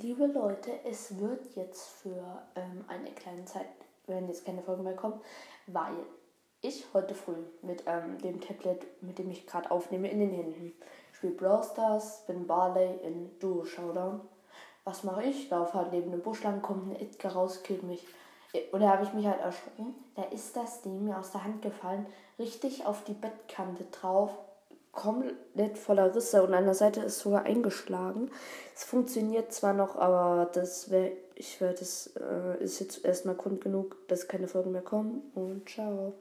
Liebe Leute, es wird jetzt für ähm, eine kleine Zeit, wenn jetzt keine Folgen mehr kommen, weil ich heute früh mit ähm, dem Tablet, mit dem ich gerade aufnehme, in den Händen spiele Brawl Stars, bin Barley in Duo Showdown. Was mache ich? Laufe halt neben dem Busch lang, kommt ein Edgar raus, killt mich. Und da habe ich mich halt erschrocken. Da ist das Ding mir aus der Hand gefallen, richtig auf die Bettkante drauf komplett voller Risse und an der Seite ist sogar eingeschlagen. Es funktioniert zwar noch, aber das wäre, ich werde, das äh, ist jetzt erstmal Grund genug, dass keine Folgen mehr kommen und ciao.